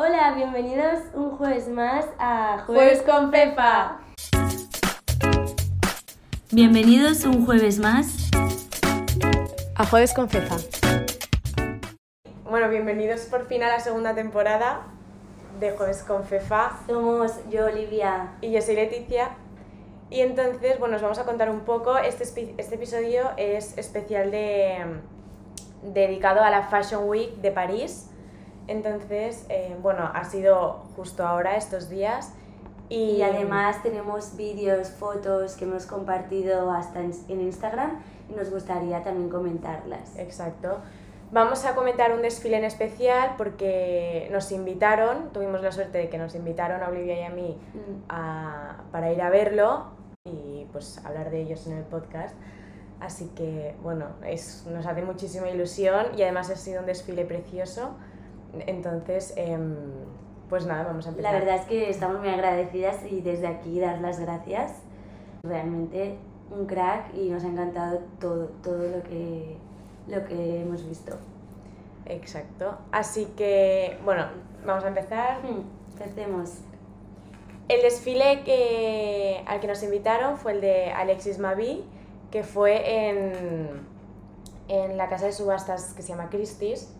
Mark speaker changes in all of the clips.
Speaker 1: Hola, bienvenidos un jueves más a
Speaker 2: Jueves con Fefa.
Speaker 3: Bienvenidos un jueves más
Speaker 2: a Jueves con Fefa. Bueno, bienvenidos por fin a la segunda temporada de Jueves con Fefa.
Speaker 1: Somos yo, Olivia.
Speaker 2: Y yo soy Leticia. Y entonces, bueno, os vamos a contar un poco. Este, este episodio es especial de, dedicado a la Fashion Week de París. Entonces, eh, bueno, ha sido justo ahora, estos días.
Speaker 1: Y, además tenemos vídeos, fotos que hemos compartido hasta en, Instagram y nos gustaría también comentarlas.
Speaker 2: Exacto. Vamos a comentar un desfile en especial porque nos invitaron, tuvimos la suerte de que nos invitaron a Olivia y a mí mm. para ir a verlo y pues hablar de ellos en el podcast. Así que bueno, es, nos hace muchísima ilusión y además ha sido un desfile precioso. Entonces, em, pues nada, vamos a empezar.
Speaker 1: La verdad es que estamos muy agradecidas y desde aquí dar las gracias. Realmente un crack y nos ha encantado todo, todo lo, que, lo que hemos visto.
Speaker 2: Exacto. Así que, bueno, vamos a empezar.
Speaker 1: Hmm, empecemos.
Speaker 2: El desfile que, al que nos invitaron fue el de Alexis Mavi, que fue en, en la casa de subastas que se llama Christie's.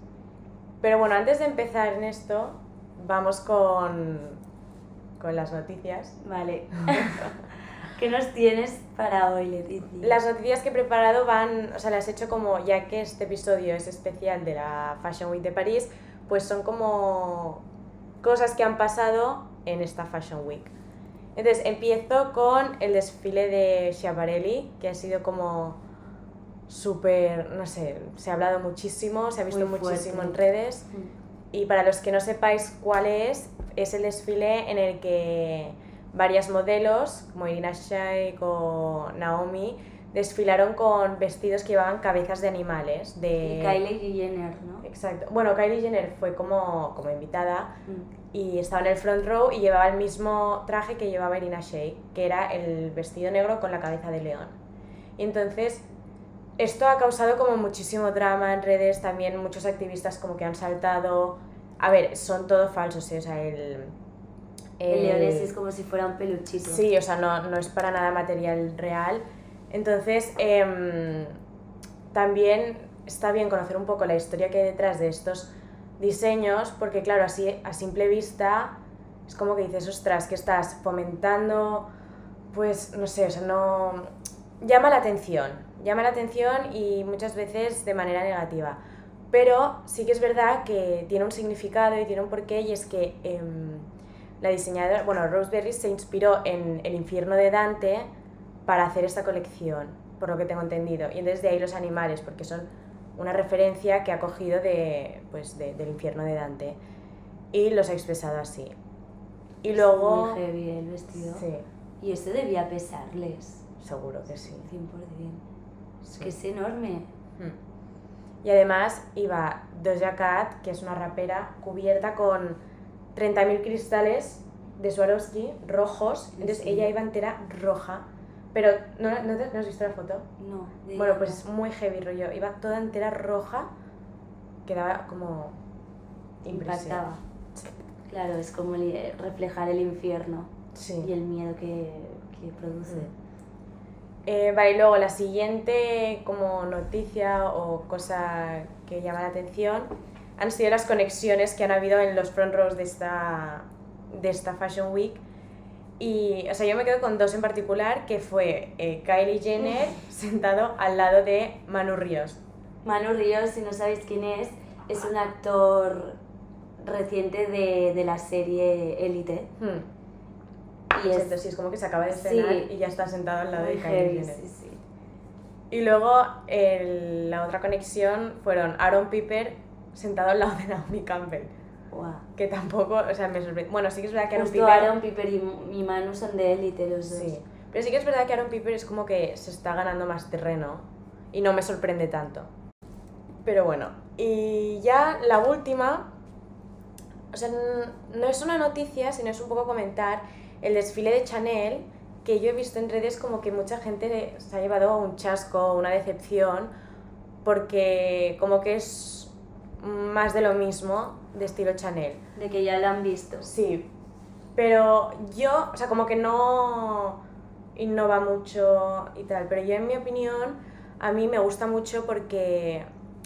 Speaker 2: Pero bueno, antes de empezar en esto, vamos con, con las noticias.
Speaker 1: Vale. ¿Qué nos tienes para hoy, Leticia?
Speaker 2: Las noticias que he preparado van, o sea, las he hecho como, ya que este episodio es especial de la Fashion Week de París, pues son como cosas que han pasado en esta Fashion Week. Entonces, empiezo con el desfile de Schiaparelli, que ha sido como súper, no sé, se ha hablado muchísimo, se ha visto muchísimo en redes. Mm. Y para los que no sepáis cuál es, es el desfile en el que varias modelos, como Irina Shayk o Naomi, desfilaron con vestidos que llevaban cabezas de animales. De...
Speaker 1: Y Kylie Jenner, ¿no?
Speaker 2: Exacto. Bueno, Kylie Jenner fue como, como invitada mm. y estaba en el front row y llevaba el mismo traje que llevaba Irina Shayk, que era el vestido negro con la cabeza de león. Y entonces esto ha causado como muchísimo drama en redes, también muchos activistas como que han saltado... A ver, son todo falsos, ¿eh? o sea, el...
Speaker 1: El, león es como si fuera un peluchito.
Speaker 2: Sí, o sea, no, no es para nada material real. Entonces, em, también está bien conocer un poco la historia que hay detrás de estos diseños, porque claro, así a simple vista es como que dices, ostras, que estás fomentando, pues no sé, o sea, no... llama la atención, llama la atención y muchas veces de manera negativa. Pero sí que es verdad que tiene un significado y tiene un porqué y es que em, la diseñadora, bueno, Roseberry se inspiró en El infierno de Dante para hacer esta colección, por lo que tengo entendido. Y entonces de ahí los animales, porque son una referencia que ha cogido de, pues, del infierno de Dante y los ha expresado así. Y luego...
Speaker 1: Muy heavy el vestido. Sí. Y esto debía pesarles.
Speaker 2: Seguro que sí.
Speaker 1: 100% que es enorme.
Speaker 2: Y además iba Doja Cat, que es una rapera, cubierta con 30.000 cristales de Swarovski rojos. Entonces ella iba entera roja. Pero, ¿no, no, has visto la foto?
Speaker 1: No.
Speaker 2: Bueno, pues es muy heavy rollo. Iba toda entera roja. Quedaba como...
Speaker 1: Impactaba. Claro, es como reflejar el infierno y el miedo que, que produce. Hmm.
Speaker 2: Eh, vale, luego la siguiente como noticia o cosa que llama la atención han sido las conexiones que han habido en los front rows de esta, de esta Fashion Week. Y, o sea, yo me quedo con dos en particular, que fue eh, Kylie Jenner sentado al lado de Manu Ríos.
Speaker 1: Manu Ríos, si no sabéis quién es, es un actor reciente de, de la serie Élite.
Speaker 2: Hmm. Y es, es como que se acaba de cenar y ya está sentado al lado de Kylie Jenner. Y luego la otra conexión fueron Aaron Piper sentado al lado de Naomi Campbell. Que tampoco, o sea, me sorprende. Bueno, sí que es verdad que Aaron
Speaker 1: Piper... Aaron Piper y, mi Manu son de élite los dos. Sí,
Speaker 2: pero sí que es verdad que Aaron Piper es como que se está ganando más terreno y no me sorprende tanto. Pero bueno, y ya la última, sea, no es una noticia, sino es un poco comentar el desfile de Chanel, que yo he visto en redes como que mucha gente se ha llevado un chasco, una decepción, porque como que es más de lo mismo de estilo Chanel.
Speaker 1: De que ya lo han visto.
Speaker 2: Sí, pero yo, o sea, como que no innova mucho y tal, pero yo en mi opinión, a mí me gusta mucho porque,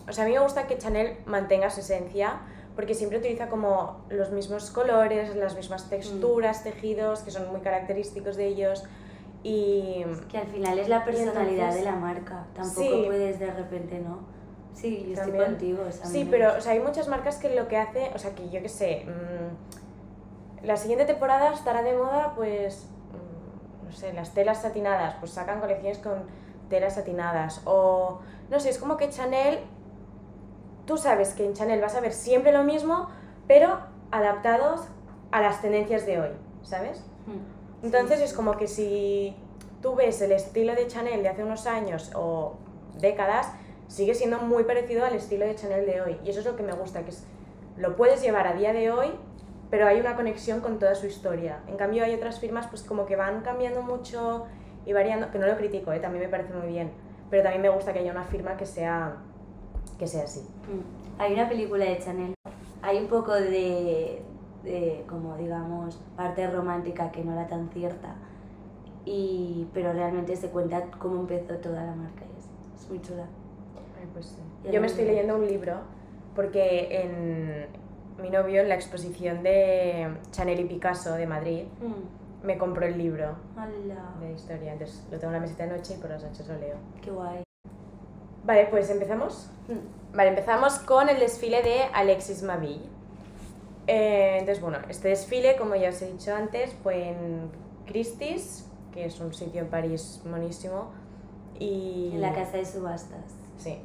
Speaker 2: o sea, a mí me gusta que Chanel mantenga su esencia, porque siempre utiliza como los mismos colores, las mismas texturas, tejidos, que son muy característicos de ellos. Y
Speaker 1: Que al final es la personalidad
Speaker 2: entonces-
Speaker 1: de la marca. Tampoco
Speaker 2: Sí.
Speaker 1: puedes de repente, ¿no? Sí, yo estoy
Speaker 2: También.
Speaker 1: contigo. o sea, a mí
Speaker 2: Sí, pero o sea, hay muchas marcas que lo que hace, o sea, que yo qué sé, mm, la siguiente temporada estará de moda, pues, mm, no sé, las telas satinadas, pues sacan colecciones con telas satinadas. O, no sé, es como que Chanel, tú sabes que en Chanel vas a ver siempre lo mismo, pero adaptados a las tendencias de hoy, ¿sabes?
Speaker 1: Mm.
Speaker 2: Entonces es como que si tú ves el estilo de Chanel de hace unos años o décadas, sigue siendo muy parecido al estilo de Chanel de hoy. Y eso es lo que me gusta, que es, lo puedes llevar a día de hoy, pero hay una conexión con toda su historia. En cambio hay otras firmas pues como que van cambiando mucho y variando, que no lo critico, ¿eh? también me parece muy bien, pero también me gusta que haya una firma que sea, que sea así.
Speaker 1: Mm. Hay una película de Chanel. Hay un poco de, de, como digamos, parte romántica que no era tan cierta. Y, pero realmente se cuenta cómo empezó toda la marca. y es, es muy chula.
Speaker 2: Ay, pues sí. Yo me estoy leyendo un libro porque en mi novio en la exposición de Chanel y Picasso de Madrid
Speaker 1: Mm.
Speaker 2: me compró el libro
Speaker 1: Hola.
Speaker 2: de historia, entonces lo tengo en la mesita de noche y por las noches lo leo.
Speaker 1: Qué guay.
Speaker 2: Vale, pues empezamos.
Speaker 1: Mm.
Speaker 2: Vale, empezamos con el desfile de Alexis Maville. Eh, entonces, bueno, este desfile, como ya os he dicho antes, fue en Christie's, que es un sitio en París monísimo. Y...
Speaker 1: En la casa de subastas.
Speaker 2: Sí.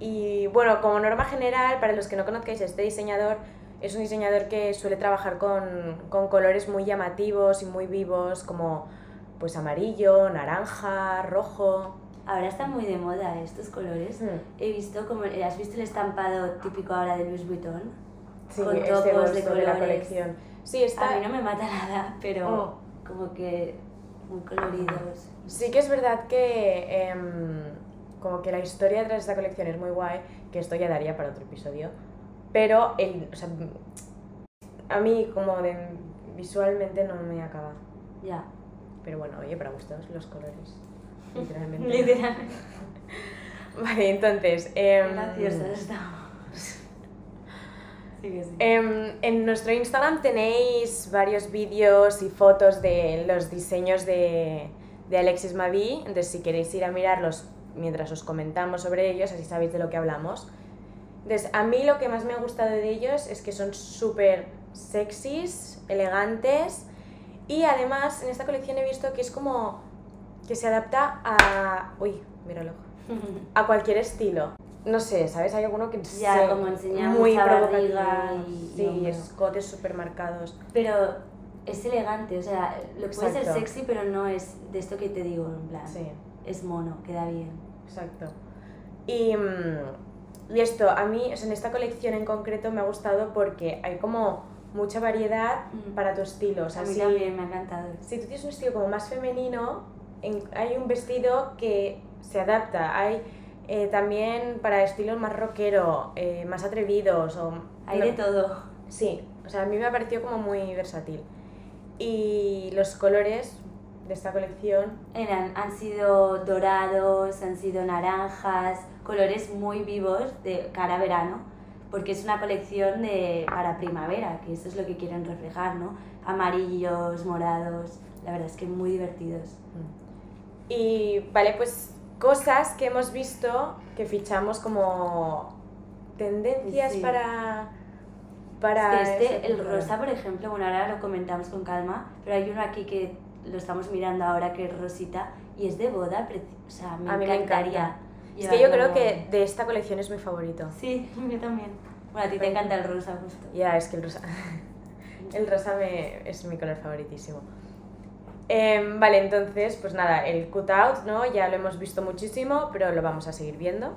Speaker 2: Y bueno, como norma general, para los que no conozcáis este diseñador, es un diseñador que suele trabajar con, con colores muy llamativos y muy vivos, como pues amarillo, naranja, rojo.
Speaker 1: Ahora están muy de moda estos colores.
Speaker 2: Hmm.
Speaker 1: He visto como, ¿has visto el estampado típico ahora de Louis Vuitton?
Speaker 2: Sí,
Speaker 1: Con
Speaker 2: este
Speaker 1: topos de
Speaker 2: bolso de, la
Speaker 1: colores.
Speaker 2: colección. Sí, está...
Speaker 1: A mí no me mata nada, pero
Speaker 2: Oh.
Speaker 1: como que muy coloridos.
Speaker 2: Sí que es verdad que em, como que la historia detrás de esta colección es muy guay, que esto ya daría para otro episodio, pero el, o sea, a mí como de, visualmente no me acaba.
Speaker 1: Ya.
Speaker 2: Pero bueno, oye, para gustos los colores, literalmente.
Speaker 1: Literalmente.
Speaker 2: Vale, entonces...
Speaker 1: Graciosos estamos. Sí.
Speaker 2: Em, en nuestro Instagram tenéis varios vídeos y fotos de los diseños de, de Alexis Mavi, entonces si queréis ir a mirarlos mientras os comentamos sobre ellos, así sabéis de lo que hablamos. Entonces, a mí lo que más me ha gustado de ellos es que son súper sexys, elegantes y además en esta colección he visto que es como que se adapta a... Uy, míralo. A cualquier estilo. No sé, ¿sabes? Hay alguno que
Speaker 1: Ya,
Speaker 2: se-
Speaker 1: como enseña
Speaker 2: muy
Speaker 1: mucha barriga y-
Speaker 2: Sí,
Speaker 1: hombro.
Speaker 2: escotes súper marcados.
Speaker 1: Pero es elegante, o sea, lo puede ser
Speaker 2: Exacto.
Speaker 1: sexy, pero no es de esto que te digo, en plan.
Speaker 2: Sí,
Speaker 1: Es mono, queda bien.
Speaker 2: exacto. Y, mm, y esto, a mí, o sea, en esta colección en concreto me ha gustado porque hay como mucha variedad
Speaker 1: Mm.
Speaker 2: para tu estilo. O sea,
Speaker 1: a mí
Speaker 2: si,
Speaker 1: también me ha encantado.
Speaker 2: si tú tienes un estilo como más femenino, en- hay un vestido que se adapta. Hay eh, también para estilos más rockero, eh, más atrevidos. O,
Speaker 1: Hay
Speaker 2: no-
Speaker 1: de todo.
Speaker 2: Sí, o sea, a mí me ha parecido como muy versátil. Y los colores de esta colección,
Speaker 1: Eran, han sido dorados, han sido naranjas, colores muy vivos de cara a verano, porque es una colección de, para primavera, que eso es lo que quieren reflejar, ¿no? Amarillos, morados, la verdad es que muy divertidos.
Speaker 2: Y vale, pues cosas que hemos visto que fichamos como tendencias
Speaker 1: Sí.
Speaker 2: para. para
Speaker 1: Es que este, el rosa, por ejemplo, bueno, ahora lo comentamos con calma, pero hay uno aquí que lo estamos mirando ahora que es rosita y es de boda, o sea, me
Speaker 2: A mí me
Speaker 1: encantaría.
Speaker 2: Es que yo creo que de esta colección es mi favorito.
Speaker 1: Sí, mí también. Bueno, a ti te encanta el rosa justo.
Speaker 2: Ya, es que el rosa. el rosa me, es mi color favoritísimo. Em, vale, entonces, pues nada, el cutout, ¿no? Ya lo hemos visto muchísimo, pero lo vamos a seguir viendo.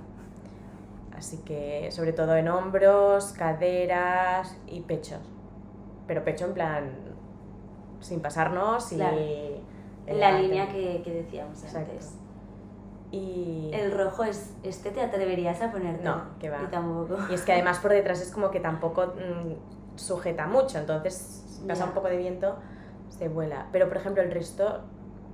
Speaker 2: Así que, sobre todo en hombros, caderas y pechos. Pero pecho en plan. sin pasarnos y.
Speaker 1: Claro. La línea que, que decíamos
Speaker 2: Exacto.
Speaker 1: antes.
Speaker 2: Y...
Speaker 1: El rojo es, este te atreverías a ponerte.
Speaker 2: No, que va.
Speaker 1: Y tampoco.
Speaker 2: Y es que además por detrás es como que tampoco mm, sujeta mucho, entonces pasa un poco de viento, se vuela. Pero por ejemplo el resto,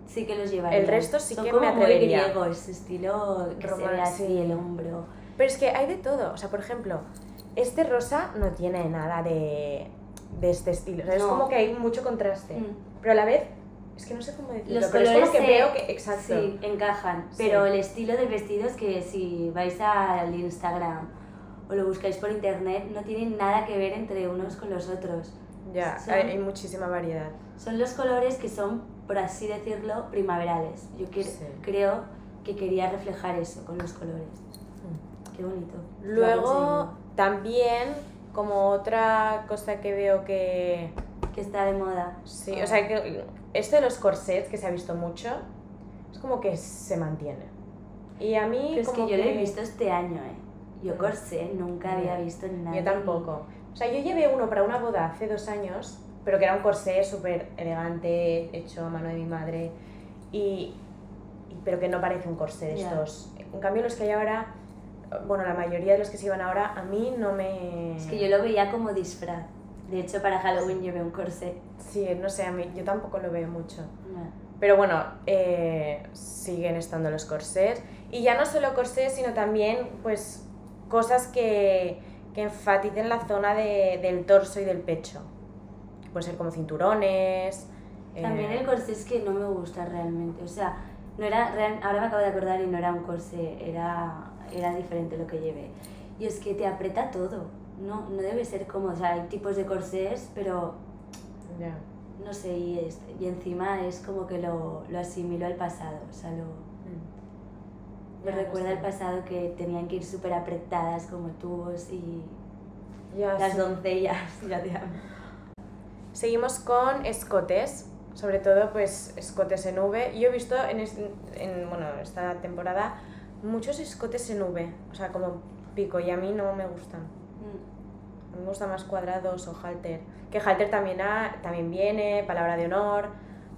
Speaker 1: Sí que los llevaría.
Speaker 2: El resto sí
Speaker 1: Son
Speaker 2: que
Speaker 1: como
Speaker 2: me
Speaker 1: muy
Speaker 2: atrevería.
Speaker 1: griegos, estilo que se
Speaker 2: Roma-
Speaker 1: ve así
Speaker 2: sí.
Speaker 1: el hombro.
Speaker 2: pero es que hay de todo. O sea, por ejemplo, este rosa no tiene nada de, de este estilo. O sea, es como que hay mucho contraste.
Speaker 1: Mm.
Speaker 2: Pero a la vez, es que no sé cómo decirlo,
Speaker 1: Los
Speaker 2: pero es
Speaker 1: colores
Speaker 2: como que
Speaker 1: se-
Speaker 2: veo que, exacto.
Speaker 1: Sí, encajan.
Speaker 2: Sí.
Speaker 1: Pero el estilo del vestido es que si vais al Instagram o lo buscáis por internet, no tienen nada que ver entre unos con los otros.
Speaker 2: Ya,
Speaker 1: Son-
Speaker 2: hay muchísima variedad.
Speaker 1: Son los colores que son, por así decirlo, primaverales. Yo que-
Speaker 2: Sí.
Speaker 1: creo que quería reflejar eso con los colores.
Speaker 2: Mm.
Speaker 1: Qué bonito.
Speaker 2: Luego, también, como otra cosa que veo que...
Speaker 1: Que está de moda.
Speaker 2: Sí, o sea, que esto de los corsets, que se ha visto mucho, es como que se mantiene. Y a mí
Speaker 1: Pero es
Speaker 2: como
Speaker 1: que yo lo he visto este año, ¿eh? Yo corsé, nunca había visto nada.
Speaker 2: Yo tampoco. O sea, yo llevé uno para una boda hace dos años, pero que era un corsé súper elegante, hecho a mano de mi madre, y, y- pero que no parece un corsé de
Speaker 1: Ya.
Speaker 2: estos. En cambio, los que hay ahora, bueno, la mayoría de los que se iban ahora, a mí no me...
Speaker 1: Es que yo lo veía como disfraz. De hecho, para Halloween llevé un corsé.
Speaker 2: Sí, no sé, a mí, yo tampoco lo veo mucho.
Speaker 1: No.
Speaker 2: Pero bueno, eh, siguen estando los corsés. Y ya no solo corsés, sino también pues cosas que, que enfaticen la zona de- del torso y del pecho. Puede ser como cinturones. eh,
Speaker 1: También el corsé es que no me gusta realmente. O sea, no era real- ahora me acabo de acordar y no era un corsé, era, era diferente lo que llevé. Y es que te aprieta todo. No, no debe ser como, o sea, hay tipos de corsés, pero
Speaker 2: ya.
Speaker 1: no sé, y, es- y encima es como que lo, lo asimilo al pasado. O sea, lo,
Speaker 2: Mm.
Speaker 1: me
Speaker 2: Ya,
Speaker 1: recuerda
Speaker 2: sé.
Speaker 1: pasado que tenían que ir súper apretadas como tubos y
Speaker 2: Ya,
Speaker 1: las
Speaker 2: sí.
Speaker 1: doncellas. Ya te amo.
Speaker 2: Seguimos con escotes, sobre todo pues escotes en V. Yo he visto en, es- en, bueno, esta temporada muchos escotes en V, o sea, como pico, y a mí no me gustan.
Speaker 1: Mm.
Speaker 2: A mí me gustan más cuadrados o halter. Que halter también, ha, también viene, palabra de honor.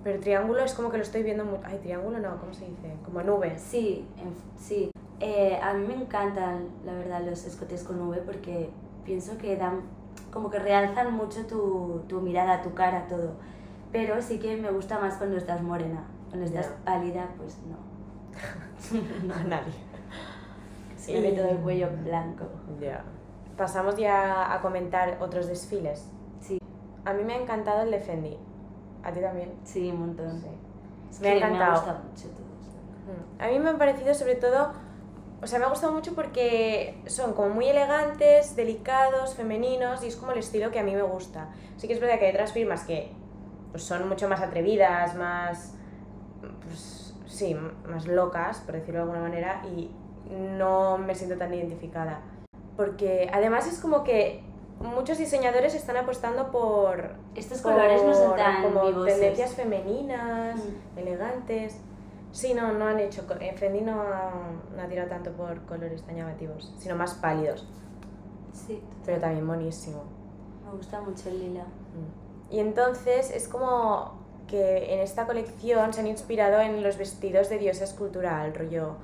Speaker 2: Pero triángulo es como que lo estoy viendo mucho. Ay, triángulo no, ¿cómo se dice? Como nubes.
Speaker 1: Sí, en- sí. Eh, a mí me encantan, la verdad, los escotes con V porque pienso que dan, como que realzan mucho tu, tu mirada, tu cara, todo. Pero sí que me gusta más cuando estás morena. Cuando estás
Speaker 2: Ya.
Speaker 1: pálida, pues no.
Speaker 2: A nadie.
Speaker 1: Se me todo el cuello blanco.
Speaker 2: Ya. Pasamos ya a comentar otros desfiles.
Speaker 1: Sí,
Speaker 2: A mí me ha encantado el de Fendi. ¿A ti también?
Speaker 1: sí, un montón.
Speaker 2: Sí.
Speaker 1: Es
Speaker 2: Me ha
Speaker 1: que
Speaker 2: encantado.
Speaker 1: Me gusta mucho todos.
Speaker 2: Mm. A mí me han parecido sobre todo, o sea, me ha gustado mucho porque son como muy elegantes, delicados, femeninos y es como el estilo que a mí me gusta. Sí que es verdad que hay otras firmas que pues, son mucho más atrevidas, más, pues, sí, más locas, por decirlo de alguna manera, y no me siento tan identificada. Porque además es como que muchos diseñadores están apostando por...
Speaker 1: Estos colores no son
Speaker 2: por
Speaker 1: tan
Speaker 2: como
Speaker 1: vivosos.
Speaker 2: tendencias femeninas,
Speaker 1: Mm.
Speaker 2: elegantes. Sí, no, no han hecho. Fendi no ha, no ha tirado tanto por colores tan llamativos, sino más pálidos,
Speaker 1: Sí,
Speaker 2: pero también buenísimo.
Speaker 1: me gusta mucho el lila.
Speaker 2: Mm. Y entonces es como que en esta colección se han inspirado en los vestidos de diosa escultural, rollo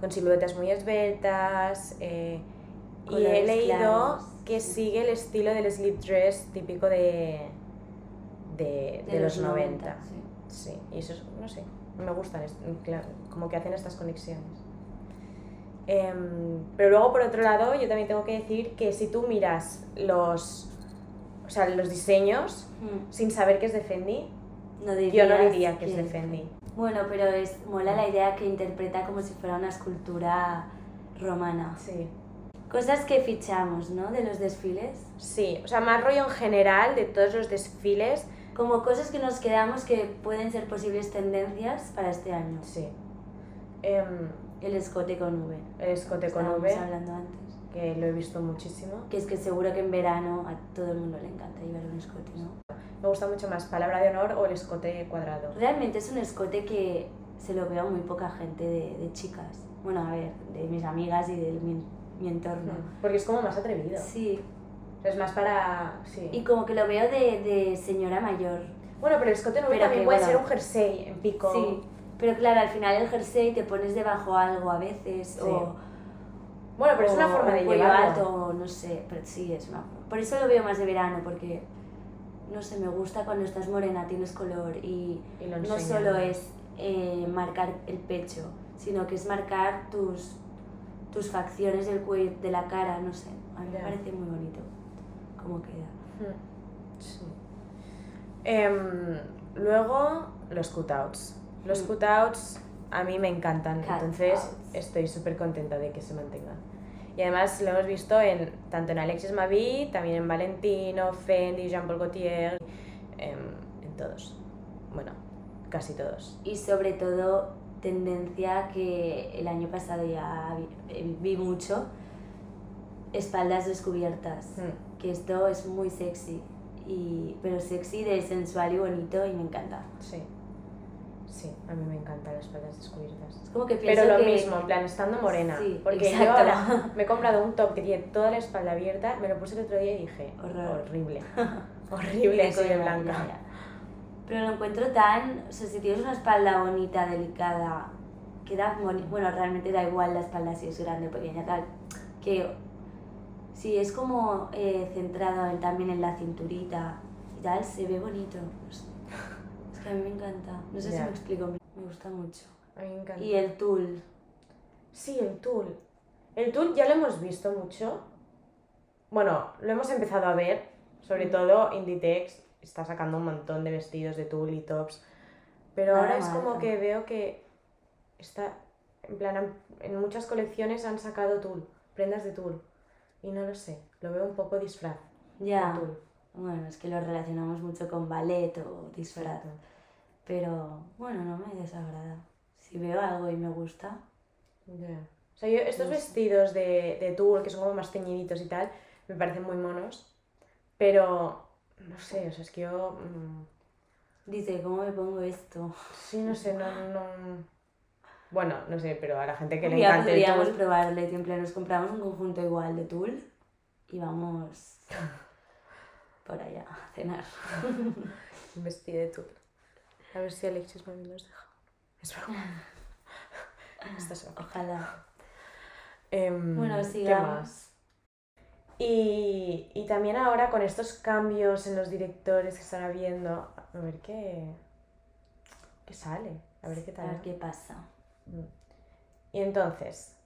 Speaker 2: con siluetas muy esbeltas. eh, y he leído
Speaker 1: claros,
Speaker 2: que sigue el estilo del slip dress típico de, de, de los 90.
Speaker 1: sí.
Speaker 2: Sí, y eso es, no sé, me gustan, es- como que hacen estas conexiones. Em, pero luego, por otro lado, yo también tengo que decir que si tú miras los, o sea, los diseños
Speaker 1: Mm.
Speaker 2: sin saber que es de Fendi,
Speaker 1: No
Speaker 2: yo no diría que es de Fendi.
Speaker 1: Bueno, pero es mola la idea que interpreta como si fuera una escultura romana.
Speaker 2: Sí.
Speaker 1: Cosas que fichamos, ¿no? De los desfiles.
Speaker 2: Sí, o sea, más rollo en general de todos los desfiles,
Speaker 1: Como cosas que nos quedamos que pueden ser posibles tendencias para este año.
Speaker 2: sí. Em,
Speaker 1: El escote con V.
Speaker 2: el escote con V,
Speaker 1: hablando antes.
Speaker 2: que lo he visto muchísimo.
Speaker 1: Que es que seguro que en verano a todo el mundo le encanta llevar un escote, ¿no?
Speaker 2: Me gusta mucho más palabra de honor o el escote cuadrado.
Speaker 1: Realmente es un escote que se lo veo a muy poca gente de, de chicas. Bueno, a ver, de mis amigas y de mi, mi entorno.
Speaker 2: Porque es como más atrevido.
Speaker 1: Sí,
Speaker 2: O sea, es más para... Sí.
Speaker 1: y como que lo veo de, de señora mayor.
Speaker 2: Bueno, pero el escote no también
Speaker 1: que,
Speaker 2: puede
Speaker 1: bueno.
Speaker 2: ser un jersey en pico.
Speaker 1: Sí, Pero claro, al final el jersey te pones debajo algo a veces,
Speaker 2: Sí.
Speaker 1: o...
Speaker 2: Bueno, pero es una forma de llevarlo.
Speaker 1: alto, no sé, pero sí, es una... Por eso lo veo más de verano, porque, no sé, me gusta cuando estás morena, tienes color, y, no solo es eh, marcar el pecho, sino que es marcar tus, tus facciones del cuello, de la cara, no sé, a mí me parece muy bonito cómo queda.
Speaker 2: Mm, Sí. Em, luego, los cutouts. Los
Speaker 1: Mm.
Speaker 2: cutouts a mí me encantan,
Speaker 1: Cutouts.
Speaker 2: entonces estoy súper contenta de que se mantengan. Y además lo hemos visto en, tanto en Alexis Mavi, también en Valentino, Fendi, Jean-Paul Gaultier, em, en todos. Bueno, casi todos.
Speaker 1: Y sobre todo, tendencia que el año pasado ya vi, eh, vi mucho, espaldas descubiertas.
Speaker 2: Mm,
Speaker 1: Que esto es muy sexy, y, pero sexy de sensual y bonito y me encanta.
Speaker 2: Sí. Sí, a mí me encantan las espaldas descubiertas.
Speaker 1: Es como que pienso
Speaker 2: Pero lo
Speaker 1: que...
Speaker 2: mismo, en plan, estando morena.
Speaker 1: Sí,
Speaker 2: porque yo
Speaker 1: exacto.
Speaker 2: ahora me he comprado un top que tiene toda la espalda abierta, me lo puse el otro día y dije,
Speaker 1: Horror.
Speaker 2: horrible. horrible, soy blanca.
Speaker 1: ya, ya. Pero lo encuentro tan... O sea, si tienes una espalda bonita, delicada, queda bonito. Bueno, realmente da igual la espalda si es grande o pequeña, tal. Que si es como eh, centrado en- también en la cinturita y tal, se ve bonito. Es que a mí me encanta. No sé si me explico. Me gusta mucho.
Speaker 2: A mí me encanta.
Speaker 1: Y el tul.
Speaker 2: Sí, el tul. El tul ya lo hemos visto mucho. Bueno, lo hemos empezado a ver, sobre
Speaker 1: Mm.
Speaker 2: todo Inditex está sacando un montón de vestidos de tul y tops. Pero ahora es como que veo que está, en plan, en muchas colecciones han sacado tul, prendas de tul. Y no lo sé, lo veo un poco disfraz.
Speaker 1: Ya. Bueno, es que lo relacionamos mucho con ballet o disfraz.
Speaker 2: Exacto.
Speaker 1: Pero bueno, no me desagrada. Si veo algo y me gusta,
Speaker 2: Ya. O sea, yo estos
Speaker 1: No
Speaker 2: vestidos de, de tul, que son como más teñiditos y tal, me parecen muy monos. Pero, no sé, o sea, es que yo... mm,
Speaker 1: dice, ¿cómo me pongo esto?
Speaker 2: sí, no sé, no, no... Bueno, no sé, pero a la gente que le
Speaker 1: Ya
Speaker 2: encante el
Speaker 1: podríamos
Speaker 2: tul...
Speaker 1: probarle, nos compramos un conjunto igual de tul y vamos por allá a cenar.
Speaker 2: Un vestido de tul. A ver si Alexis me nos deja. Es broma. Esta es broma.
Speaker 1: Ojalá.
Speaker 2: Em,
Speaker 1: Bueno,
Speaker 2: ¿qué
Speaker 1: sigamos.
Speaker 2: más? Y, y también ahora con estos cambios en los directores que están habiendo, a ver qué, qué sale, a ver qué
Speaker 1: A
Speaker 2: tal.
Speaker 1: ver qué pasa.
Speaker 2: Mm. Y entonces,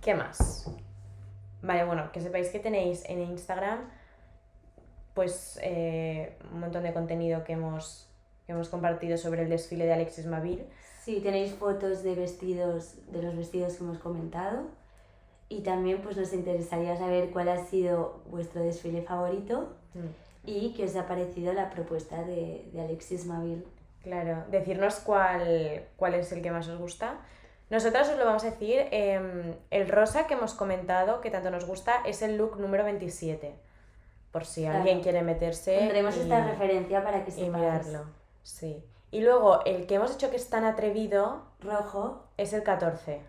Speaker 2: ¿qué más? Vale, bueno, que sepáis que tenéis en Instagram pues eh, un montón de contenido que hemos, que hemos compartido sobre el desfile de Alexis Mavir.
Speaker 1: Sí, tenéis fotos de vestidos, de los vestidos que hemos comentado. Y también pues nos interesaría saber cuál ha sido vuestro desfile favorito y qué os ha parecido la propuesta de, de Alexis Mavil.
Speaker 2: Claro, decirnos cuál, cuál es el que más os gusta. Nosotras os lo vamos a decir, em, el rosa que hemos comentado, que tanto nos gusta, es el look número 27. Por si
Speaker 1: Claro.
Speaker 2: alguien quiere meterse.
Speaker 1: Tendremos
Speaker 2: y-
Speaker 1: esta referencia para que
Speaker 2: y
Speaker 1: sepáis.
Speaker 2: mirarlo. Sí. Y luego, el que hemos hecho que es tan atrevido
Speaker 1: Rojo,
Speaker 2: es el 14.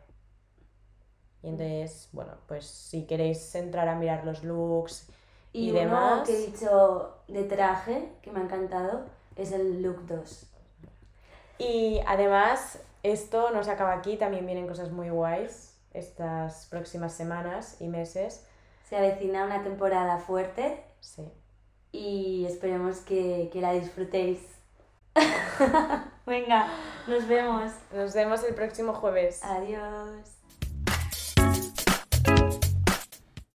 Speaker 2: Y entonces, bueno, pues si queréis entrar a mirar los looks
Speaker 1: Y,
Speaker 2: y,
Speaker 1: uno
Speaker 2: demás.
Speaker 1: que he dicho de traje, que me ha encantado, es el look 2.
Speaker 2: Y además, esto no se acaba aquí, también vienen cosas muy guays estas próximas semanas y meses.
Speaker 1: Se avecina una temporada fuerte
Speaker 2: Sí.
Speaker 1: y esperemos que, que la disfrutéis. Venga, nos vemos.
Speaker 2: Nos vemos el próximo jueves.
Speaker 1: Adiós.